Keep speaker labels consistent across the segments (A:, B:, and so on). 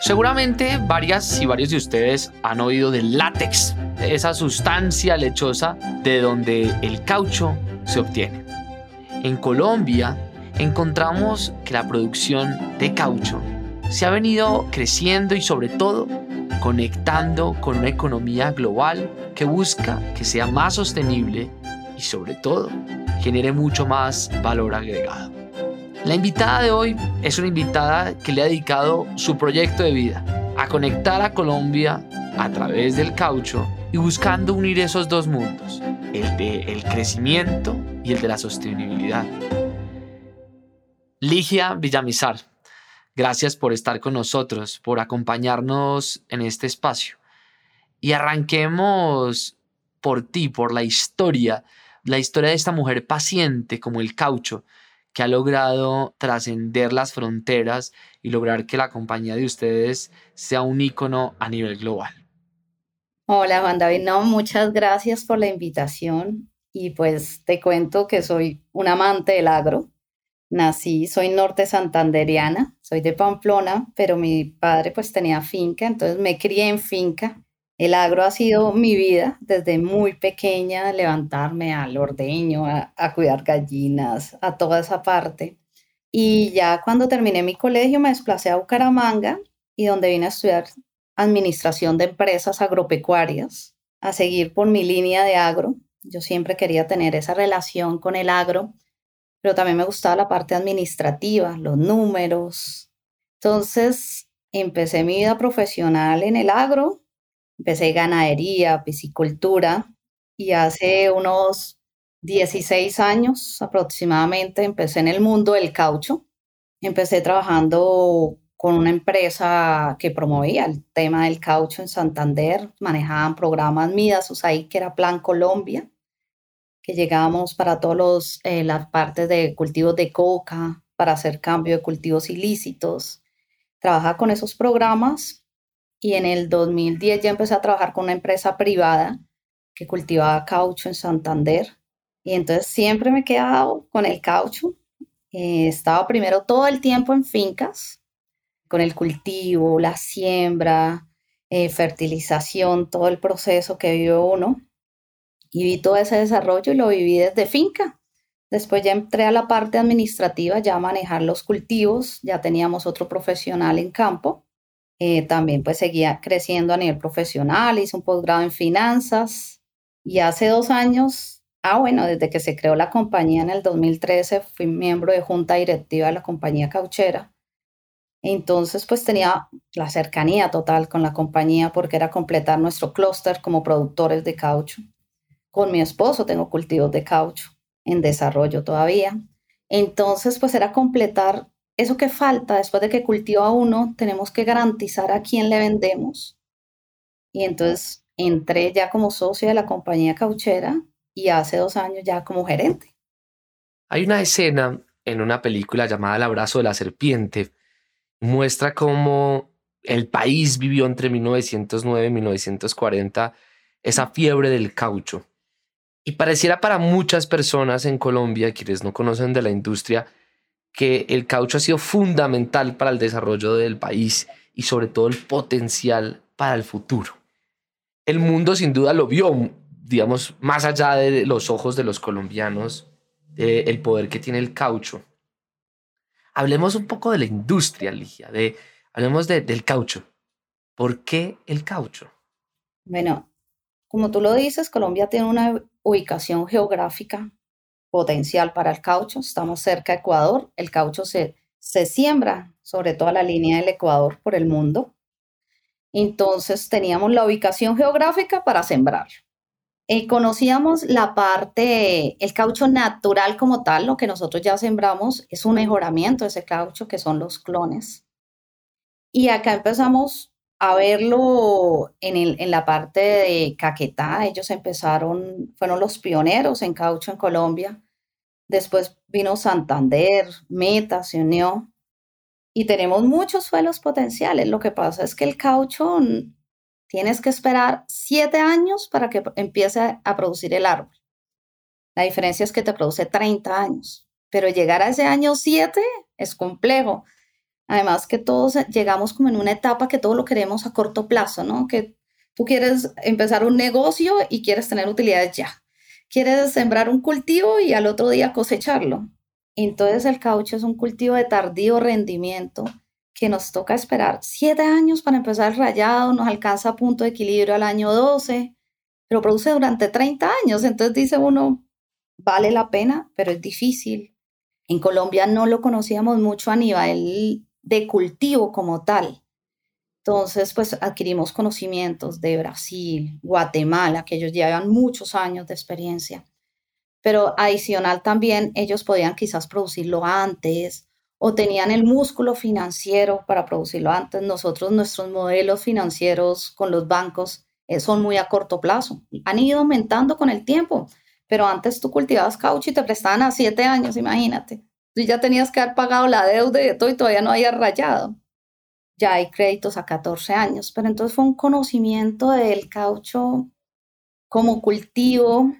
A: Seguramente varias y varios de ustedes han oído del látex, esa sustancia lechosa de donde el caucho se obtiene. En Colombia encontramos que la producción de caucho se ha venido creciendo y sobre todo conectando con una economía global que busca que sea más sostenible y sobre todo genere mucho más valor agregado. La invitada de hoy es una invitada que le ha dedicado su proyecto de vida a conectar a Colombia a través del caucho y buscando unir esos dos mundos, el de el crecimiento y el de la sostenibilidad. Ligia Villamizar, gracias por estar con nosotros, por acompañarnos en este espacio. Y arranquemos por ti, por la historia, la historia de esta mujer paciente como el caucho, que ha logrado trascender las fronteras y lograr que la compañía de ustedes sea un ícono a nivel global.
B: Hola Juan David, muchas gracias por la invitación y pues te cuento que soy un amante del agro. Nací, soy norte santanderiana, soy de Pamplona, pero mi padre pues tenía finca, entonces me crié en finca el agro ha sido mi vida desde muy pequeña, levantarme al ordeño, a, cuidar gallinas, a toda esa parte. Y ya cuando terminé mi colegio me desplacé a Bucaramanga y donde vine a estudiar administración de empresas agropecuarias, a seguir por mi línea de agro. Yo siempre quería tener esa relación con el agro, pero también me gustaba la parte administrativa, los números. Entonces empecé mi vida profesional en el agro Empecé ganadería, piscicultura y hace unos 16 años aproximadamente empecé en el mundo del caucho. Empecé trabajando con una empresa que promovía el tema del caucho en Santander. Manejaban programas Midas USAID, que era Plan Colombia, que llegábamos para todas eh, las partes de cultivos de coca, para hacer cambio de cultivos ilícitos. Trabajaba con esos programas y en el 2010 ya empecé a trabajar con una empresa privada que cultivaba caucho en Santander. Y entonces siempre me he quedado con el caucho. Eh, estaba primero todo el tiempo en fincas, con el cultivo, la siembra, eh, fertilización, todo el proceso que vive uno. Y vi todo ese desarrollo y lo viví desde finca. Después ya entré a la parte administrativa, ya a manejar los cultivos, ya teníamos otro profesional en campo eh, también pues seguía creciendo a nivel profesional, hice un posgrado en finanzas y hace dos años, ah bueno, desde que se creó la compañía en el 2013 fui miembro de junta directiva de la compañía cauchera. Entonces pues tenía la cercanía total con la compañía porque era completar nuestro clúster como productores de caucho. Con mi esposo tengo cultivos de caucho en desarrollo todavía. Entonces pues era completar eso que falta después de que cultiva uno, tenemos que garantizar a quién le vendemos. Y entonces entré ya como socio de la compañía cauchera y hace dos años ya como gerente.
A: Hay una escena en una película llamada El abrazo de la serpiente. Muestra cómo el país vivió entre 1909 y 1940 esa fiebre del caucho. Y pareciera para muchas personas en Colombia, quienes no conocen de la industria, que el caucho ha sido fundamental para el desarrollo del país y sobre todo el potencial para el futuro. El mundo sin duda lo vio, digamos, más allá de los ojos de los colombianos, el poder que tiene el caucho. Hablemos un poco de la industria, Ligia, de, hablemos del caucho. ¿Por qué el caucho?
B: Bueno, como tú lo dices, Colombia tiene una ubicación geográfica potencial para el caucho. Estamos cerca de Ecuador. El caucho se, se siembra sobre toda la línea del Ecuador por el mundo. Entonces teníamos la ubicación geográfica para sembrar. Eh, conocíamos la parte, el caucho natural como tal, lo que nosotros ya sembramos es un mejoramiento de ese caucho, que son los clones. Y acá empezamos a verlo en, el, en, la parte de Caquetá. Ellos empezaron, fueron los pioneros en caucho en Colombia. Después vino Santander, Meta se unió y tenemos muchos suelos potenciales. Lo que pasa es que el caucho tienes que esperar siete años para que empiece a producir el árbol. La diferencia es que te produce 30 años, pero llegar a ese año siete es complejo. Además que todos llegamos como en una etapa que todo lo queremos a corto plazo, ¿no? Que tú quieres empezar un negocio y quieres tener utilidades ya. Quieres sembrar un cultivo y al otro día cosecharlo. Entonces el caucho es un cultivo de tardío rendimiento que nos toca esperar siete años para empezar el rayado, nos alcanza a punto de equilibrio al año 12, pero produce durante 30 años. Entonces dice uno, vale la pena, pero es difícil. En Colombia no lo conocíamos mucho a nivel de cultivo como tal. Entonces, pues adquirimos conocimientos de Brasil, Guatemala, que ellos llevan muchos años de experiencia. Pero adicional también, ellos podían quizás producirlo antes o tenían el músculo financiero para producirlo antes. Nosotros, nuestros modelos financieros con los bancos eh, son muy a corto plazo. Han ido aumentando con el tiempo, pero antes tú cultivabas caucho y te prestaban a siete años, imagínate. Ya tenías que haber pagado la deuda y todo y todavía no había rayado. Ya hay créditos a 14 años, pero entonces fue un conocimiento del caucho como cultivo,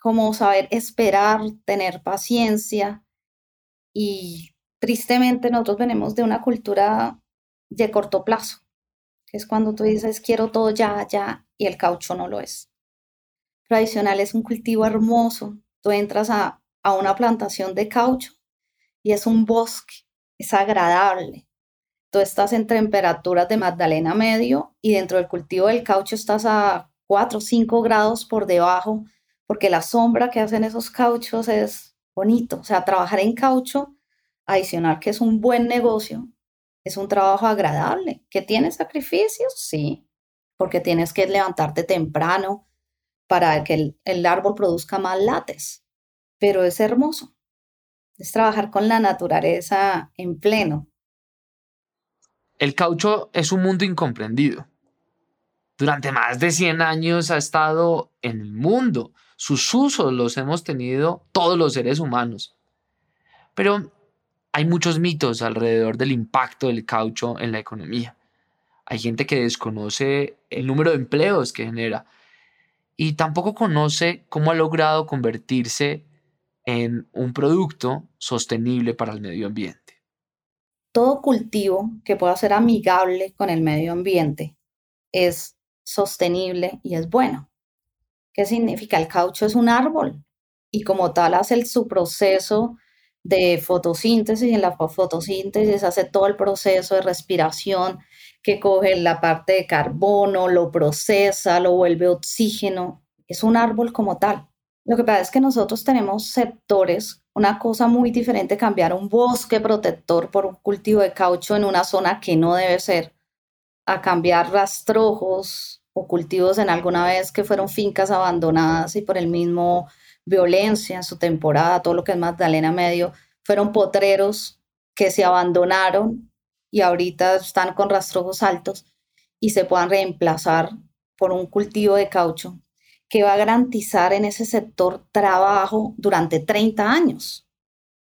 B: como saber esperar, tener paciencia y tristemente nosotros venimos de una cultura de corto plazo, que es cuando tú dices quiero todo ya, ya, y el caucho no lo es. Tradicional es un cultivo hermoso. Tú entras a, a una plantación de caucho y es un bosque, es agradable. Tú estás en temperaturas de Magdalena medio y dentro del cultivo del caucho estás a 4 o 5 grados por debajo, porque la sombra que hacen esos cauchos es bonito. O sea, trabajar en caucho adicional que es un buen negocio, es un trabajo agradable. ¿Que tiene sacrificios? Sí, porque tienes que levantarte temprano para que el, árbol produzca más lates, pero es hermoso. Es trabajar con la naturaleza en pleno.
C: El caucho es un mundo incomprendido. Durante más de 100 años ha estado en el mundo. Sus usos los hemos tenido todos los seres humanos. Pero hay muchos mitos alrededor del impacto del caucho en la economía. Hay gente que desconoce el número de empleos que genera y tampoco conoce cómo ha logrado convertirse en un producto sostenible para el medio ambiente.
B: Todo cultivo que pueda ser amigable con el medio ambiente es sostenible y es bueno. ¿Qué significa? El caucho es un árbol y como tal hace su proceso de fotosíntesis. En la fotosíntesis hace todo el proceso de respiración que coge la parte de carbono, lo procesa, lo vuelve oxígeno. Es un árbol como tal. Lo que pasa es que nosotros tenemos sectores, una cosa muy diferente, cambiar un bosque protector por un cultivo de caucho en una zona que no debe ser, a cambiar rastrojos o cultivos en alguna vez que fueron fincas abandonadas y por el mismo violencia en su temporada, todo lo que es Magdalena Medio, fueron potreros que se abandonaron y ahorita están con rastrojos altos y se puedan reemplazar por un cultivo de caucho que va a garantizar en ese sector trabajo durante 30 años,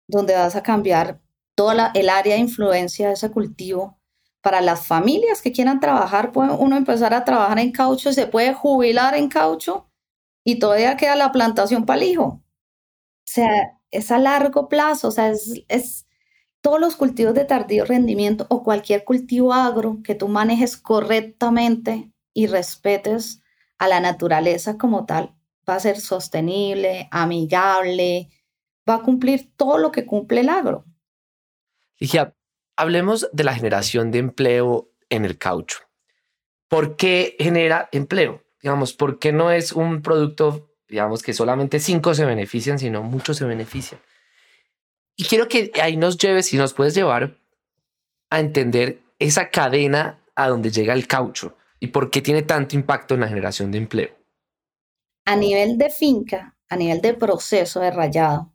B: donde vas a cambiar toda el área de influencia de ese cultivo. Para las familias que quieran trabajar, puede uno empezar a trabajar en caucho, se puede jubilar en caucho y todavía queda la plantación para el hijo. O sea, es a largo plazo, o sea, es, es todos los cultivos de tardío rendimiento o cualquier cultivo agro que tú manejes correctamente y respetes a la naturaleza como tal, va a ser sostenible, amigable, va a cumplir todo lo que cumple el agro.
A: Ligia, hablemos de la generación de empleo en el caucho. ¿Por qué genera empleo? digamos, ¿por qué no es un producto, digamos, que solamente cinco se benefician, sino muchos se benefician? Y quiero que ahí nos lleves y nos puedes llevar a entender esa cadena a donde llega el caucho y por qué tiene tanto impacto en la generación de empleo.
B: A nivel de finca, a nivel de proceso de rayado,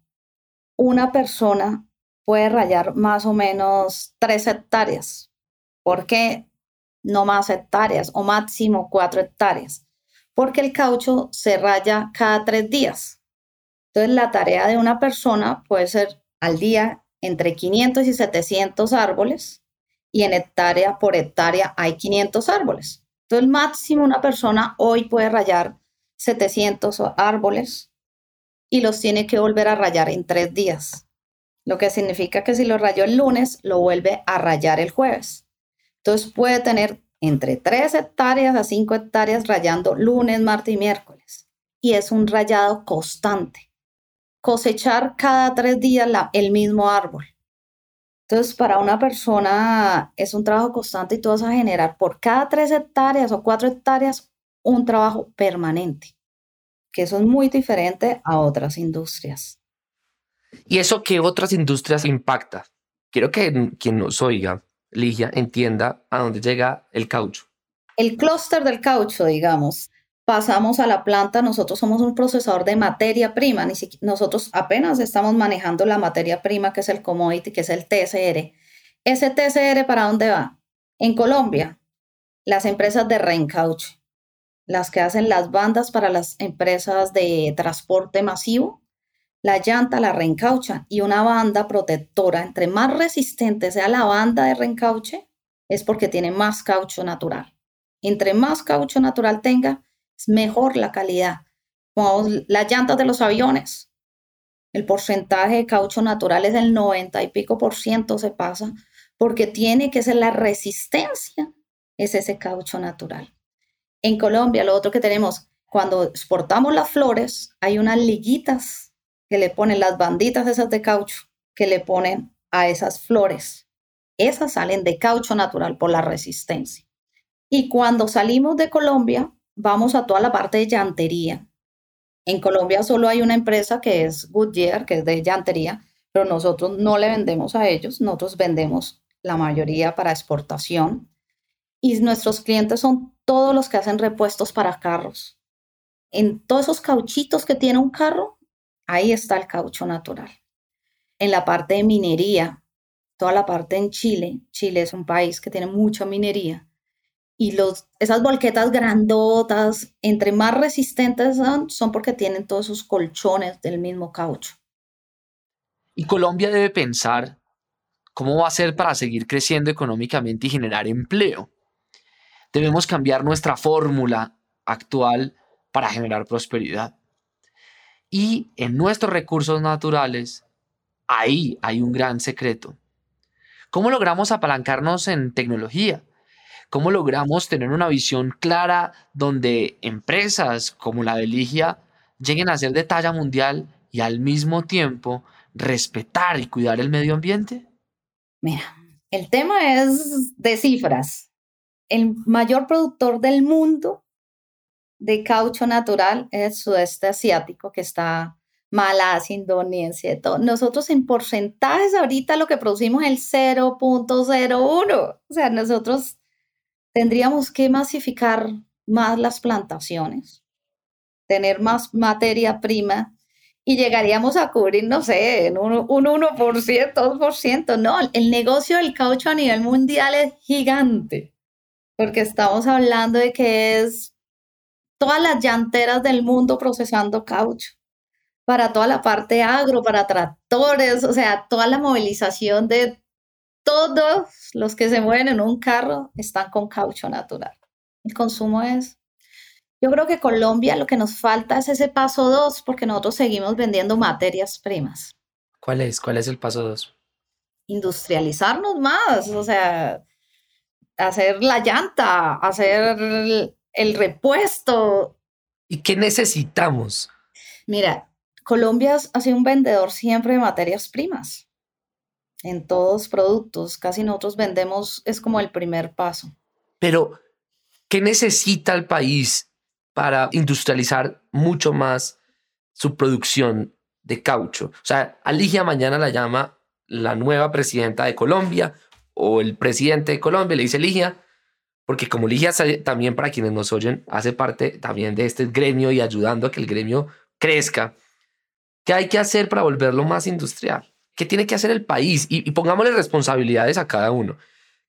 B: una persona puede rayar más o menos tres hectáreas. ¿Por qué no más hectáreas o máximo cuatro hectáreas? porque el caucho se raya cada tres días. Entonces, la tarea de una persona puede ser al día entre 500 y 700 árboles y en hectárea por hectárea hay 500 árboles. Entonces, máximo una persona hoy puede rayar 700 árboles y los tiene que volver a rayar en tres días. lo que significa que si lo rayó el lunes, lo vuelve a rayar el jueves. Entonces puede tener entre 3 hectáreas a 5 hectáreas rayando lunes, martes y miércoles. Y es un rayado constante. Cosechar cada tres días el mismo árbol. Entonces, para una persona es un trabajo constante y tú vas a generar por cada 3 hectáreas o 4 hectáreas un trabajo permanente, que eso es muy diferente a otras industrias.
A: ¿Y eso qué otras industrias impacta? Quiero que quien nos oiga, Ligia, entienda a dónde llega el caucho.
B: El clúster del caucho, digamos, pasamos a la planta, nosotros somos un procesador de materia prima, nosotros apenas estamos manejando la materia prima que es el commodity, que es el TCR. ¿Ese TCR para dónde va? En Colombia, las empresas de reencauche, las que hacen las bandas para las empresas de transporte masivo, la llanta la reencaucha y una banda protectora, entre más resistente sea la banda de reencauche, es porque tiene más caucho natural. Entre más caucho natural tenga, mejor la calidad. Como las llantas de los aviones, el porcentaje de caucho natural es del 90 y pico por ciento se pasa, porque tiene que ser la resistencia, es ese caucho natural. En Colombia, lo otro que tenemos, cuando exportamos las flores, hay unas liguitas que le ponen las banditas esas de caucho que le ponen a esas flores. Esas salen de caucho natural por la resistencia. Y cuando salimos de Colombia, vamos a toda la parte de llantería. En Colombia solo hay una empresa que es Goodyear, que es de llantería, pero nosotros no le vendemos a ellos, nosotros vendemos la mayoría para exportación. Y nuestros clientes son todos los que hacen repuestos para carros. En todos esos cauchitos que tiene un carro, Ahí está el caucho natural. En la parte de minería, toda la parte en Chile, Chile es un país que tiene mucha minería, y los, esas volquetas grandotas, entre más resistentes son, son porque tienen todos esos colchones del mismo caucho.
C: Y Colombia debe pensar cómo va a ser para seguir creciendo económicamente y generar empleo. Debemos cambiar nuestra fórmula actual para generar prosperidad. Y en nuestros recursos naturales, ahí hay un gran secreto. ¿Cómo logramos apalancarnos en tecnología? ¿Cómo logramos tener una visión clara donde empresas como la de Ligia lleguen a ser de talla mundial y al mismo tiempo respetar y cuidar el medio ambiente?
B: Mira, el tema es de cifras. El mayor productor del mundo de caucho natural es el sudeste asiático, que está Malasia, Indonesia, todo. Nosotros en porcentajes ahorita lo que producimos es el 0.01. O sea, nosotros tendríamos que masificar más las plantaciones, tener más materia prima y llegaríamos a cubrir, no sé, en un, un 1%, 2%. No, el negocio del caucho a nivel mundial es gigante, porque estamos hablando de que es todas las llanteras del mundo procesando caucho, para toda la parte agro, para tractores, o sea, toda la movilización de todos los que se mueven en un carro están con caucho natural. El consumo es... Yo creo que Colombia lo que nos falta es ese paso dos, porque nosotros seguimos vendiendo materias primas.
A: ¿Cuál es? ¿Cuál es el paso dos?
B: Industrializarnos más, o sea, hacer la llanta, hacer el repuesto.
A: ¿Y qué necesitamos?
B: Mira, Colombia ha sido un vendedor siempre de materias primas en todos productos. Casi nosotros vendemos, es como el primer paso.
A: Pero, ¿qué necesita el país para industrializar mucho más su producción de caucho? O sea, Aligia mañana la llama la nueva presidenta de Colombia o el presidente de Colombia, le dice, Ligia, porque como Ligia también para quienes nos oyen, hace parte también de este gremio y ayudando a que el gremio crezca. ¿Qué hay que hacer para volverlo más industrial? ¿Qué tiene que hacer el país? Y, y pongámosle responsabilidades a cada uno.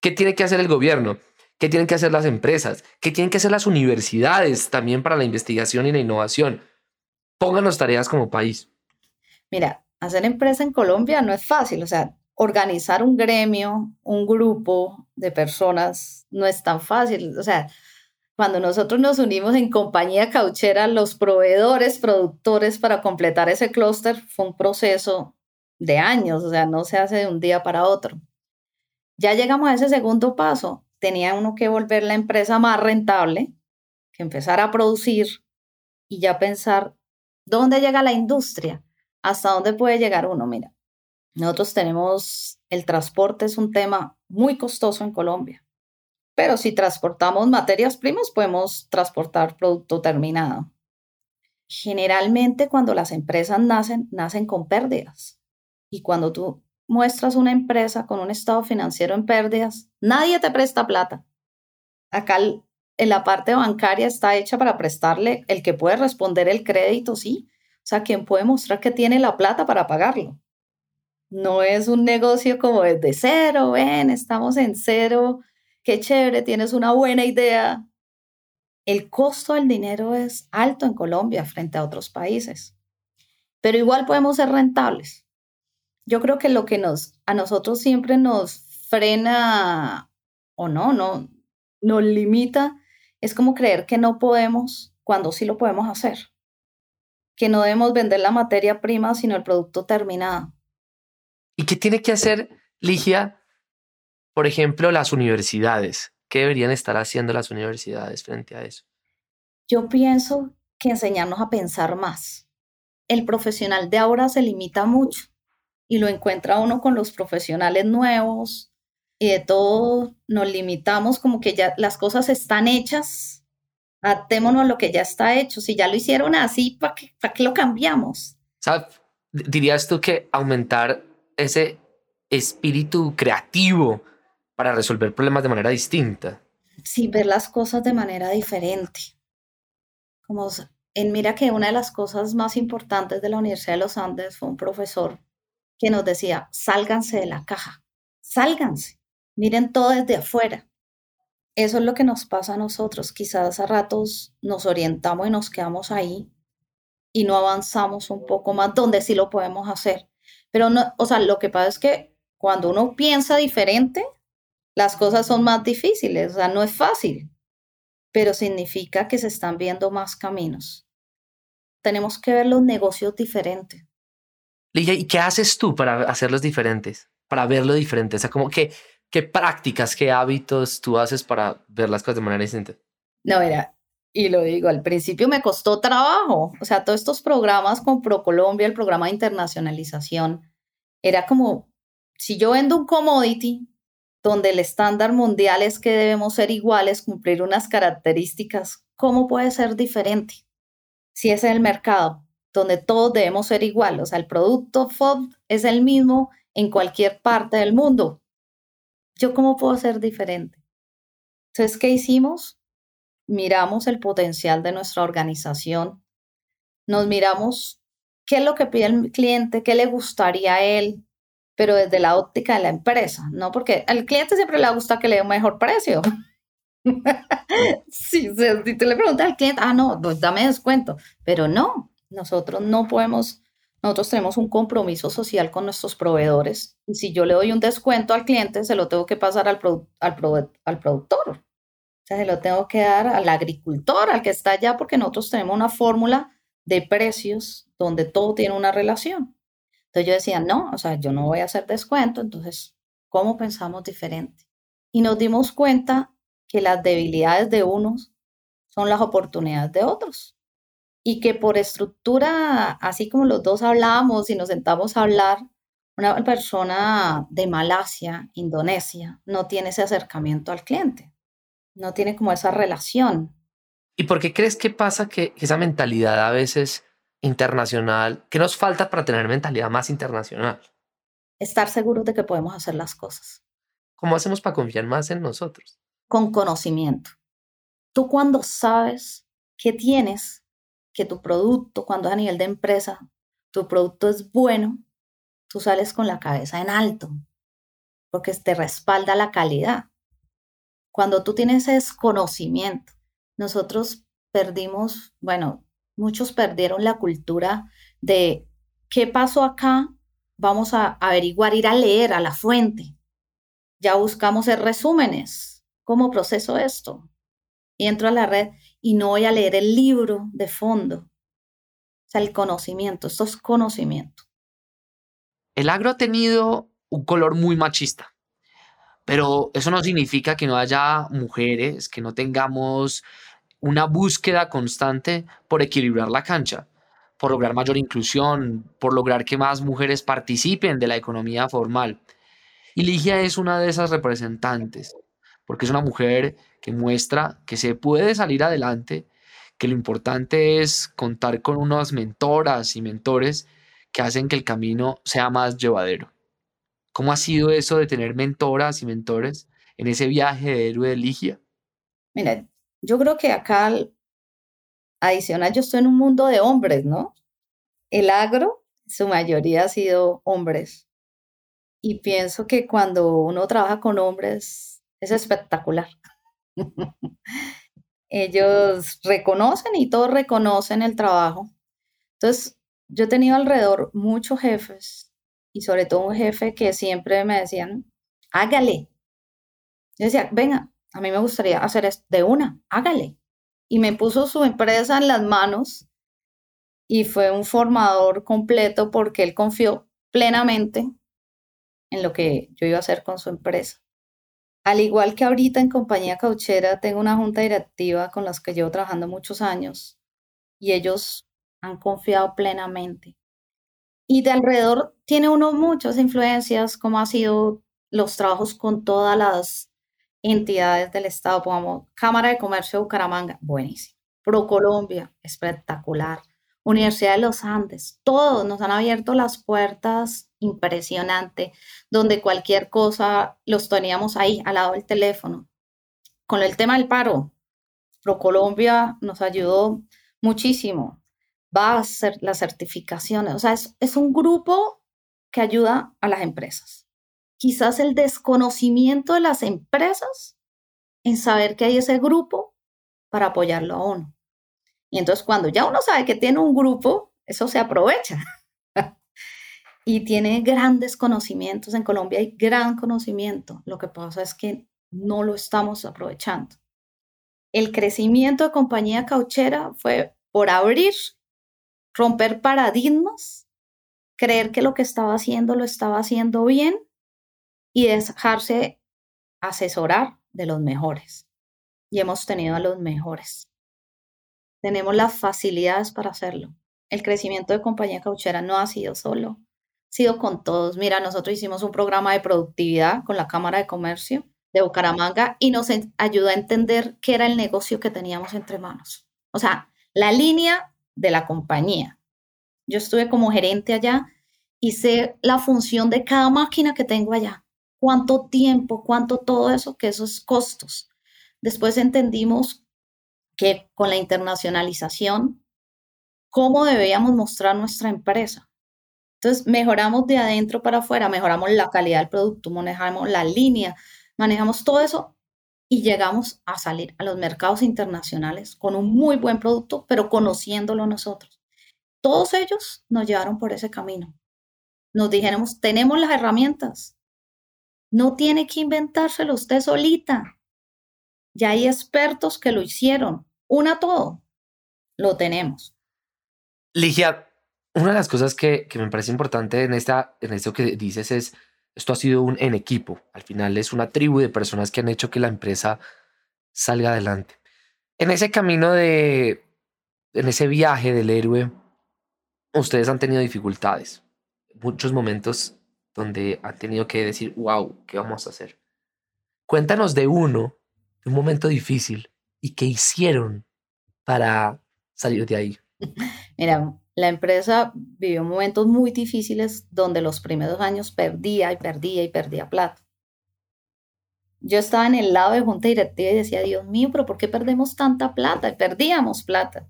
A: ¿Qué tiene que hacer el gobierno? ¿Qué tienen que hacer las empresas? ¿Qué tienen que hacer las universidades también para la investigación y la innovación? Pónganos tareas como país.
B: Mira, hacer empresa en Colombia no es fácil. O sea, organizar un gremio, un grupo de personas no es tan fácil. O sea, cuando nosotros nos unimos en compañía cauchera, los proveedores, productores para completar ese clúster fue un proceso de años, o sea, no se hace de un día para otro. Ya llegamos a ese segundo paso, tenía uno que volver la empresa más rentable, que empezar a producir y ya pensar dónde llega la industria, hasta dónde puede llegar uno. Mira, nosotros tenemos el transporte, es un tema muy costoso en Colombia, pero si transportamos materias primas, podemos transportar producto terminado. Generalmente cuando las empresas nacen, nacen con pérdidas. Y cuando tú muestras una empresa con un estado financiero en pérdidas, nadie te presta plata. Acá en la parte bancaria está hecha para prestarle el que puede responder el crédito, sí. O sea, quien puede mostrar que tiene la plata para pagarlo. No es un negocio como desde cero, ven, estamos en cero, qué chévere, tienes una buena idea. El costo del dinero es alto en Colombia frente a otros países, pero igual podemos ser rentables yo creo que lo que nos, a nosotros siempre nos frena o no, no, nos limita, es como creer que no podemos cuando sí lo podemos hacer. Que no debemos vender la materia prima, sino el producto terminado.
A: ¿Y qué tiene que hacer, Ligia, por ejemplo, las universidades? ¿Qué deberían estar haciendo las universidades frente a eso?
B: Yo pienso que enseñarnos a pensar más. El profesional de ahora se limita mucho y lo encuentra uno con los profesionales nuevos y de todo nos limitamos como que ya las cosas están hechas, atémonos a lo que ya está hecho. Si ya lo hicieron así, ¿para qué, para qué lo cambiamos?
A: ¿Dirías tú que aumentar ese espíritu creativo para resolver problemas de manera distinta?
B: Sí, ver las cosas de manera diferente. Como en mira que una de las cosas más importantes de la Universidad de los Andes fue un profesor que nos decía, sálganse de la caja, sálganse, miren todo desde afuera. Eso es lo que nos pasa a nosotros. Quizás a ratos nos orientamos y nos quedamos ahí y no avanzamos un poco más donde sí lo podemos hacer. Pero no, o sea, lo que pasa es que cuando uno piensa diferente, las cosas son más difíciles, o sea, no es fácil, pero significa que se están viendo más caminos. Tenemos que ver los negocios diferentes.
A: ¿Y qué haces tú para hacerlos diferentes? Para verlo diferente. O sea, como que, ¿qué prácticas, qué hábitos tú haces para ver las cosas de manera distinta?
B: No, era, y lo digo, al principio me costó trabajo. O sea, todos estos programas con ProColombia, el programa de internacionalización, era como, si yo vendo un commodity donde el estándar mundial es que debemos ser iguales, cumplir unas características, ¿cómo puede ser diferente? Si es el mercado donde todos debemos ser igual. O sea, el producto FOB es el mismo en cualquier parte del mundo. ¿Yo cómo puedo ser diferente? Entonces, ¿qué hicimos? Miramos el potencial de nuestra organización, nos miramos qué es lo que pide el cliente, qué le gustaría a él, pero desde la óptica de la empresa, ¿no? Porque al cliente siempre le gusta que le dé un mejor precio. si tú le preguntas al cliente, ah, no, pues dame descuento, pero no, nosotros no podemos, nosotros tenemos un compromiso social con nuestros proveedores y si yo le doy un descuento al cliente, se lo tengo que pasar al, al, al productor. O sea, se lo tengo que dar al agricultor, al que está allá, porque nosotros tenemos una fórmula de precios donde todo tiene una relación. Entonces yo decía, no, o sea, yo no voy a hacer descuento, entonces, ¿cómo pensamos diferente? Y nos dimos cuenta que las debilidades de unos son las oportunidades de otros y que por estructura, así como los dos hablábamos y nos sentamos a hablar, una persona de Malasia, Indonesia, no tiene ese acercamiento al cliente, no tiene como esa relación.
A: ¿Y por qué crees que pasa que esa mentalidad a veces internacional, qué nos falta para tener mentalidad más internacional?
B: Estar seguros de que podemos hacer las cosas.
A: ¿Cómo hacemos para confiar más en nosotros?
B: Con conocimiento. Tú cuando sabes qué tienes, que tu producto, cuando es a nivel de empresa, tu producto es bueno, tú sales con la cabeza en alto, porque te respalda la calidad. Cuando tú tienes ese conocimiento, nosotros perdimos, bueno, muchos perdieron la cultura de qué pasó acá, vamos a averiguar, ir a leer a la fuente. Ya buscamos resúmenes, cómo proceso esto. Y entro a la red y no voy a leer el libro de fondo. O sea, el conocimiento, esto es conocimiento.
C: el agro ha tenido un color muy machista, pero eso no significa que no haya mujeres, que no tengamos una búsqueda constante por equilibrar la cancha, por lograr mayor inclusión, por lograr que más mujeres participen de la economía formal. Y Ligia es una de esas representantes, porque es una mujer que muestra que se puede salir adelante, que lo importante es contar con unas mentoras y mentores que hacen que el camino sea más llevadero. ¿Cómo ha sido eso de tener mentoras y mentores en ese viaje de héroe de Ligia?
B: Mira, yo creo que acá, adicional, yo estoy en un mundo de hombres, ¿no? El agro, su mayoría ha sido hombres. Y pienso que cuando uno trabaja con hombres es espectacular. Ellos reconocen y todos reconocen el trabajo. Entonces, yo he tenido alrededor muchos jefes y sobre todo un jefe que siempre me decían, hágale. Yo decía, venga, a mí me gustaría hacer esto de una, hágale. Y me puso su empresa en las manos y fue un formador completo porque él confió plenamente en lo que yo iba a hacer con su empresa. Al igual que ahorita en compañía cauchera, tengo una junta directiva con las que llevo trabajando muchos años y ellos han confiado plenamente. Y de alrededor tiene uno muchas influencias, como ha sido los trabajos con todas las entidades del Estado, pongamos Cámara de Comercio de Bucaramanga, buenísimo. ProColombia, espectacular. Universidad de los Andes, todos nos han abierto las puertas impresionante, donde cualquier cosa los teníamos ahí al lado del teléfono. Con el tema del paro, ProColombia nos ayudó muchísimo. Va a ser las certificaciones, o sea, es, es un grupo que ayuda a las empresas quizás el desconocimiento de las empresas en saber que hay ese grupo para apoyarlo a uno. Y entonces cuando ya uno sabe que tiene un grupo, eso se aprovecha. y tiene grandes conocimientos. En Colombia hay gran conocimiento. Lo que pasa es que no lo estamos aprovechando. El crecimiento de compañía cauchera fue por abrir, romper paradigmas, creer que lo que estaba haciendo lo estaba haciendo bien y dejarse asesorar de los mejores. Y hemos tenido a los mejores. Tenemos las facilidades para hacerlo. El crecimiento de compañía cauchera no ha sido solo, ha sido con todos. Mira, nosotros hicimos un programa de productividad con la Cámara de Comercio de Bucaramanga y nos ayudó a entender qué era el negocio que teníamos entre manos. O sea, la línea de la compañía. Yo estuve como gerente allá sé la función de cada máquina que tengo allá cuánto tiempo, cuánto todo eso, que esos costos. Después entendimos que con la internacionalización, cómo debíamos mostrar nuestra empresa. Entonces, mejoramos de adentro para afuera, mejoramos la calidad del producto, manejamos la línea, manejamos todo eso y llegamos a salir a los mercados internacionales con un muy buen producto, pero conociéndolo nosotros. Todos ellos nos llevaron por ese camino. Nos dijéramos, tenemos las herramientas, no tiene que inventárselo usted solita. Ya hay expertos que lo hicieron. Una todo. Lo tenemos.
A: Ligia, una de las cosas que, me parece importante en, esta, en esto que dices es, esto ha sido un en equipo. Al final es una tribu de personas que han hecho que la empresa salga adelante. En ese camino de, en ese viaje del héroe, ustedes han tenido dificultades. Muchos momentos donde han tenido que decir, wow, ¿qué vamos a hacer? Cuéntanos de uno, de un momento difícil y qué hicieron para salir de ahí.
B: Mira, la empresa vivió momentos muy difíciles donde los primeros años perdía y perdía y perdía plata. Yo estaba en el lado de junta directiva y decía, Dios mío, pero ¿por qué perdemos tanta plata? Y perdíamos plata.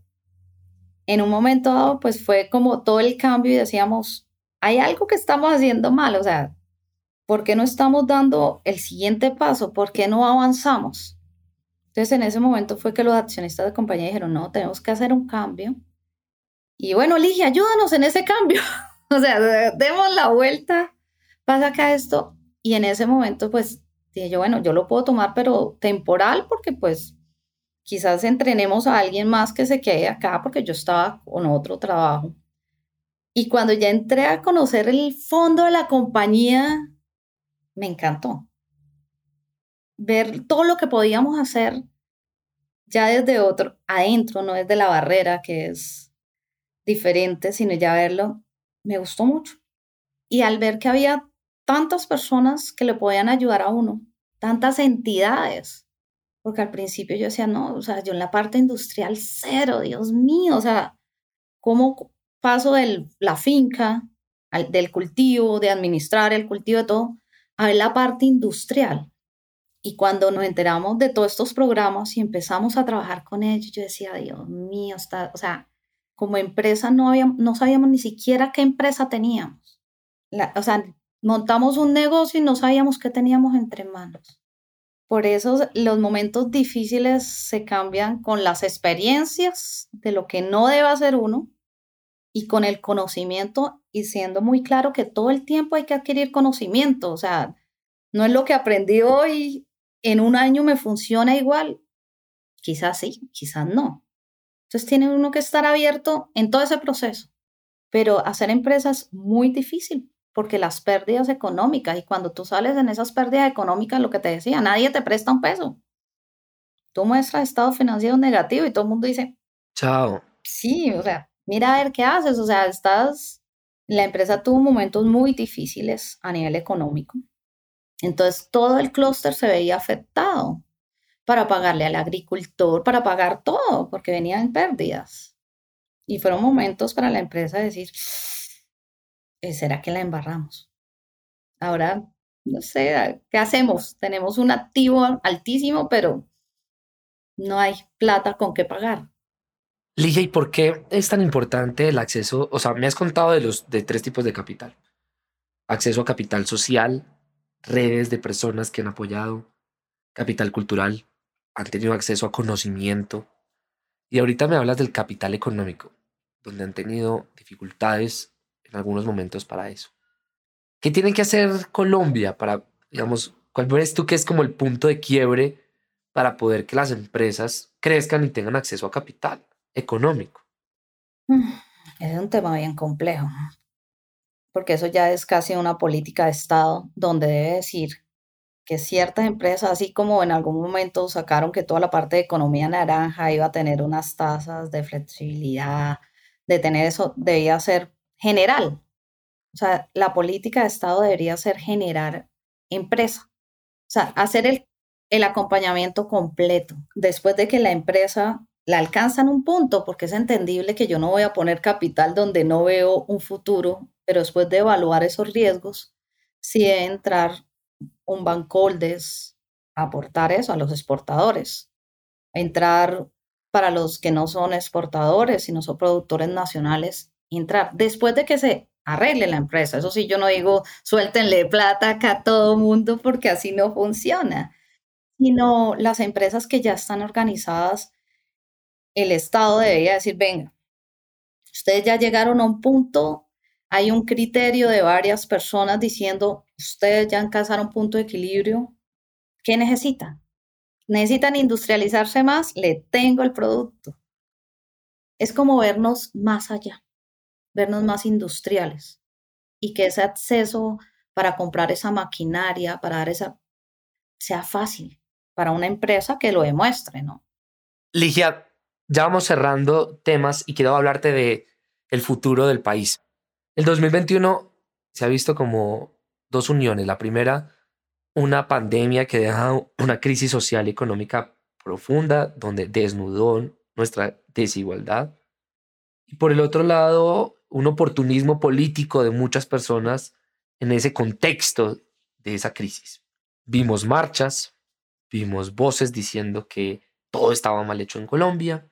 B: En un momento dado, pues fue como todo el cambio y decíamos, hay algo que estamos haciendo mal, o sea, ¿por qué no estamos dando el siguiente paso? ¿Por qué no avanzamos? Entonces en ese momento fue que los accionistas de compañía dijeron, no, tenemos que hacer un cambio. Y bueno, Ligia, ayúdanos en ese cambio. o sea, demos la vuelta, pasa acá esto. Y en ese momento, pues, dije yo, bueno, yo lo puedo tomar, pero temporal, porque pues quizás entrenemos a alguien más que se quede acá, porque yo estaba con otro trabajo. Y cuando ya entré a conocer el fondo de la compañía, me encantó. Ver todo lo que podíamos hacer ya desde otro, adentro, no desde la barrera, que es diferente, sino ya verlo, me gustó mucho. Y al ver que había tantas personas que le podían ayudar a uno, tantas entidades, porque al principio yo decía, no, o sea, yo en la parte industrial cero, Dios mío, o sea, ¿cómo paso de la finca, del cultivo, de administrar el cultivo, de todo, a ver la parte industrial? Y cuando nos enteramos de todos estos programas y empezamos a trabajar con ellos, yo decía, Dios mío, está, o sea, como empresa no, habíamos, no sabíamos ni siquiera qué empresa teníamos. o sea, montamos un negocio y no sabíamos qué teníamos entre manos. Por eso los momentos difíciles se cambian con las experiencias de lo que no debe hacer uno y con el conocimiento y siendo muy claro que todo el tiempo hay que adquirir conocimiento. O sea, no es lo que aprendí hoy, en un año me funciona igual. Quizás sí, quizás no. Entonces tiene uno que estar abierto en todo ese proceso. Pero hacer empresas es muy difícil porque las pérdidas económicas, y cuando tú sales en esas pérdidas económicas, lo que te decía, nadie te presta un peso. Tú muestras estado financiero negativo y todo el mundo dice,
A: chao.
B: Sí, o sea, mira a ver qué haces. O sea, estás, la empresa tuvo momentos muy difíciles a nivel económico. Entonces, todo el clúster se veía afectado para pagarle al agricultor, para pagar todo, porque venían pérdidas. Y fueron momentos para la empresa decir, eh, ¿será que la embarramos? Ahora, no sé, ¿qué hacemos? Tenemos un activo altísimo, pero no hay plata con qué pagar.
A: Ligia, ¿y por qué es tan importante el acceso? O sea, me has contado de los de tres tipos de capital. Acceso a capital social, redes de personas que han apoyado, capital cultural, han tenido acceso a conocimiento. Y ahorita me hablas del capital económico, donde han tenido dificultades en algunos momentos para eso. ¿Qué tiene que hacer Colombia para, digamos, cuál ves tú que es como el punto de quiebre para poder que las empresas crezcan y tengan acceso a capital económico?
B: Mm, es un tema bien complejo, porque eso ya es casi una política de Estado donde debe decir que ciertas empresas, así como en algún momento sacaron que toda la parte de economía naranja iba a tener unas tasas de flexibilidad, de tener eso, debía ser general. O sea, la política de Estado debería ser generar empresa. O sea, hacer el, el acompañamiento completo. Después de que la empresa la alcanza en un punto, porque es entendible que yo no voy a poner capital donde no veo un futuro, pero después de evaluar esos riesgos, sí debe entrar un bancoldes a aportar eso a los exportadores, entrar para los que no son exportadores, sino son productores nacionales, entrar después de que se arregle la empresa. Eso sí, yo no digo suéltenle plata acá a todo mundo porque así no funciona, sino las empresas que ya están organizadas, el Estado debería decir, venga, ustedes ya llegaron a un punto, hay un criterio de varias personas diciendo, ustedes ya alcanzaron un punto de equilibrio, ¿qué necesitan? ¿Necesitan industrializarse más? Le tengo el producto. Es como vernos más allá vernos más industriales y que ese acceso para comprar esa maquinaria, para dar esa, sea fácil para una empresa que lo demuestre, ¿no?
A: Ligia, ya vamos cerrando temas y quiero hablarte de el futuro del país. El 2021 se ha visto como dos uniones. La primera, una pandemia que deja una crisis social y económica profunda, donde desnudó nuestra desigualdad. Y por el otro lado, un oportunismo político de muchas personas en ese contexto de esa crisis. Vimos marchas, vimos voces diciendo que todo estaba mal hecho en Colombia,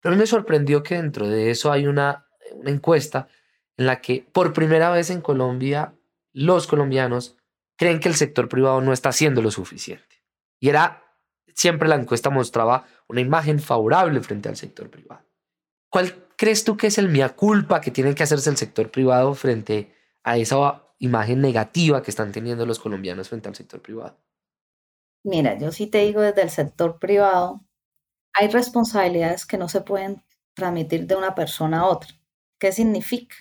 A: pero me sorprendió que dentro de eso hay una, una encuesta en la que por primera vez en Colombia los colombianos creen que el sector privado no está haciendo lo suficiente. Y era, siempre la encuesta mostraba una imagen favorable frente al sector privado. ¿Cuál crees tú que es el mea culpa que tiene que hacerse el sector privado frente a esa imagen negativa que están teniendo los colombianos frente al sector privado?
B: Mira, yo sí te digo desde el sector privado, hay responsabilidades que no se pueden transmitir de una persona a otra. ¿Qué significa?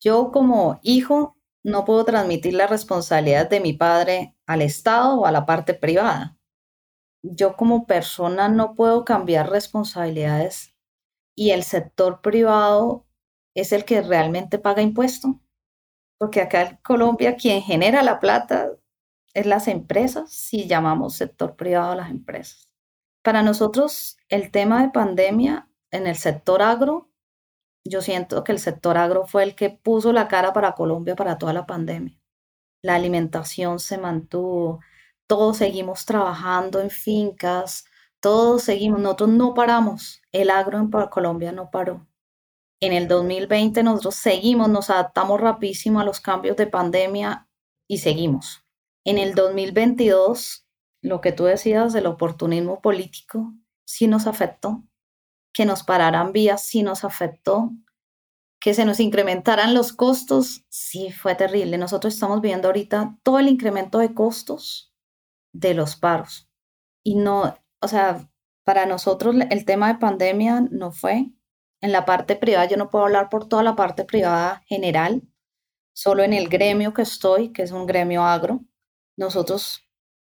B: Yo como hijo no puedo transmitir la responsabilidad de mi padre al Estado o a la parte privada. Yo como persona no puedo cambiar responsabilidades y el sector privado es el que realmente paga impuestos. Porque acá en Colombia quien genera la plata es las empresas, si llamamos sector privado a las empresas. Para nosotros el tema de pandemia en el sector agro, yo siento que el sector agro fue el que puso la cara para Colombia para toda la pandemia. La alimentación se mantuvo, todos seguimos trabajando en fincas, todos seguimos, nosotros no paramos, el agro en Colombia no paró. En el 2020 nosotros seguimos, nos adaptamos rapidísimo a los cambios de pandemia y seguimos. En el 2022, lo que tú decías del oportunismo político sí nos afectó, que nos pararan vías sí nos afectó, que se nos incrementaran los costos sí fue terrible. Nosotros estamos viendo ahorita todo el incremento de costos de los paros. Y no, o sea, para nosotros el tema de pandemia no fue en la parte privada, yo no puedo hablar por toda la parte privada general, solo en el gremio que estoy, que es un gremio agro, nosotros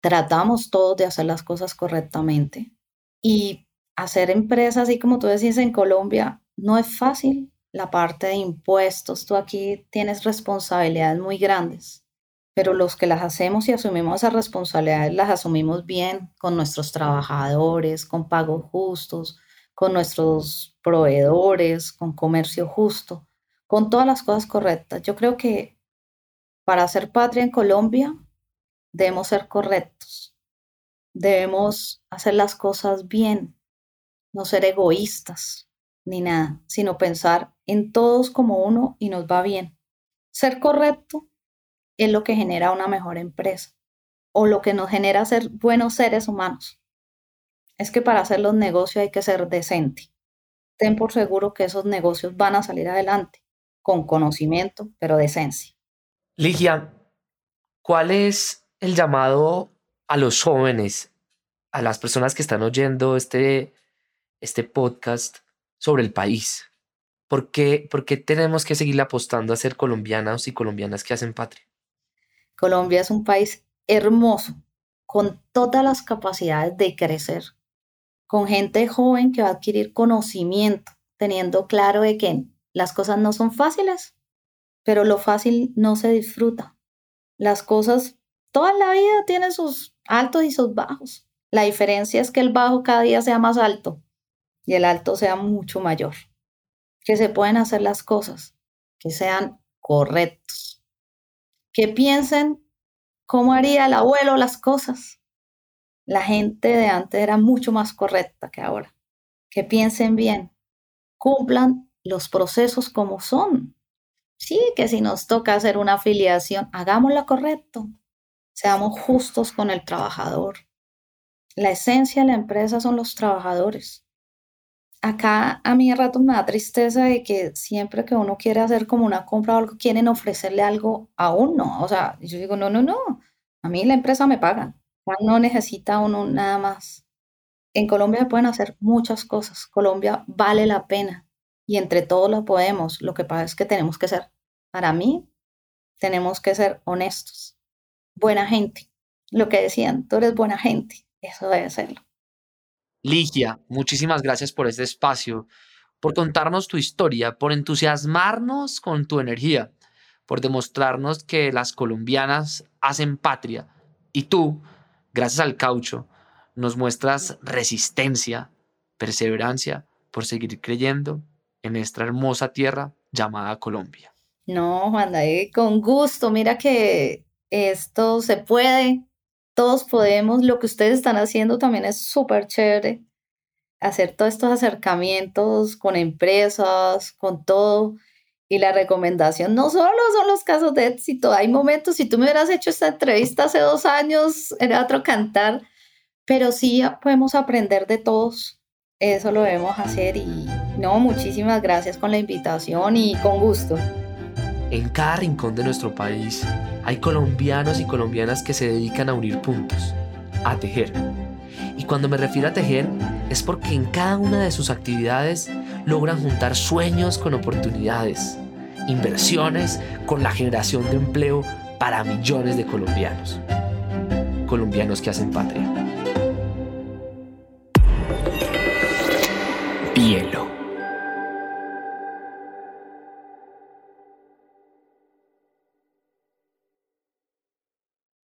B: tratamos todos de hacer las cosas correctamente. Y hacer empresas, así como tú decías en Colombia, no es fácil. La parte de impuestos, tú aquí tienes responsabilidades muy grandes, pero los que las hacemos y asumimos esas responsabilidades, las asumimos bien con nuestros trabajadores, con pagos justos, con nuestros proveedores, con comercio justo, con todas las cosas correctas. Yo creo que para ser patria en Colombia debemos ser correctos, debemos hacer las cosas bien, no ser egoístas ni nada, sino pensar en todos como uno y nos va bien. Ser correcto es lo que genera una mejor empresa o lo que nos genera ser buenos seres humanos es que para hacer los negocios hay que ser decente. Ten por seguro que esos negocios van a salir adelante, con conocimiento, pero decencia.
A: Ligia, ¿cuál es el llamado a los jóvenes, a las personas que están oyendo este, este podcast sobre el país? ¿Por qué, ¿Por qué tenemos que seguir apostando a ser colombianos y colombianas que hacen patria?
B: Colombia es un país hermoso, con todas las capacidades de crecer con gente joven que va a adquirir conocimiento, teniendo claro de que las cosas no son fáciles, pero lo fácil no se disfruta. Las cosas, toda la vida tiene sus altos y sus bajos. La diferencia es que el bajo cada día sea más alto y el alto sea mucho mayor. Que se pueden hacer las cosas, que sean correctos. Que piensen cómo haría el abuelo las cosas la gente de antes era mucho más correcta que ahora. Que piensen bien, cumplan los procesos como son. Sí, que si nos toca hacer una afiliación, hagámosla correcto. Seamos justos con el trabajador. La esencia de la empresa son los trabajadores. Acá a mí a rato me da tristeza de que siempre que uno quiere hacer como una compra o algo, quieren ofrecerle algo a uno. O sea, yo digo, no, no, no. A mí la empresa me paga no necesita uno nada más. En Colombia pueden hacer muchas cosas. Colombia vale la pena y entre todos lo podemos. Lo que pasa es que tenemos que ser, para mí, tenemos que ser honestos. Buena gente. Lo que decían, tú eres buena gente. Eso debe serlo.
C: Ligia, muchísimas gracias por este espacio, por contarnos tu historia, por entusiasmarnos con tu energía, por demostrarnos que las colombianas hacen patria y tú gracias al caucho, nos muestras resistencia, perseverancia por seguir creyendo en esta hermosa tierra llamada Colombia.
B: No, Juan David, con gusto. Mira que esto se puede, todos podemos. Lo que ustedes están haciendo también es súper chévere. Hacer todos estos acercamientos con empresas, con todo. Y la recomendación no solo son los casos de éxito, hay momentos, si tú me hubieras hecho esta entrevista hace dos años, era otro cantar, pero sí podemos aprender de todos, eso lo debemos hacer y no, muchísimas gracias con la invitación y con gusto.
A: En cada rincón de nuestro país hay colombianos y colombianas que se dedican a unir puntos, a tejer. Y cuando me refiero a tejer es porque en cada una de sus actividades logran juntar sueños con oportunidades inversiones, con la generación de empleo para millones de colombianos. Colombianos que hacen patria.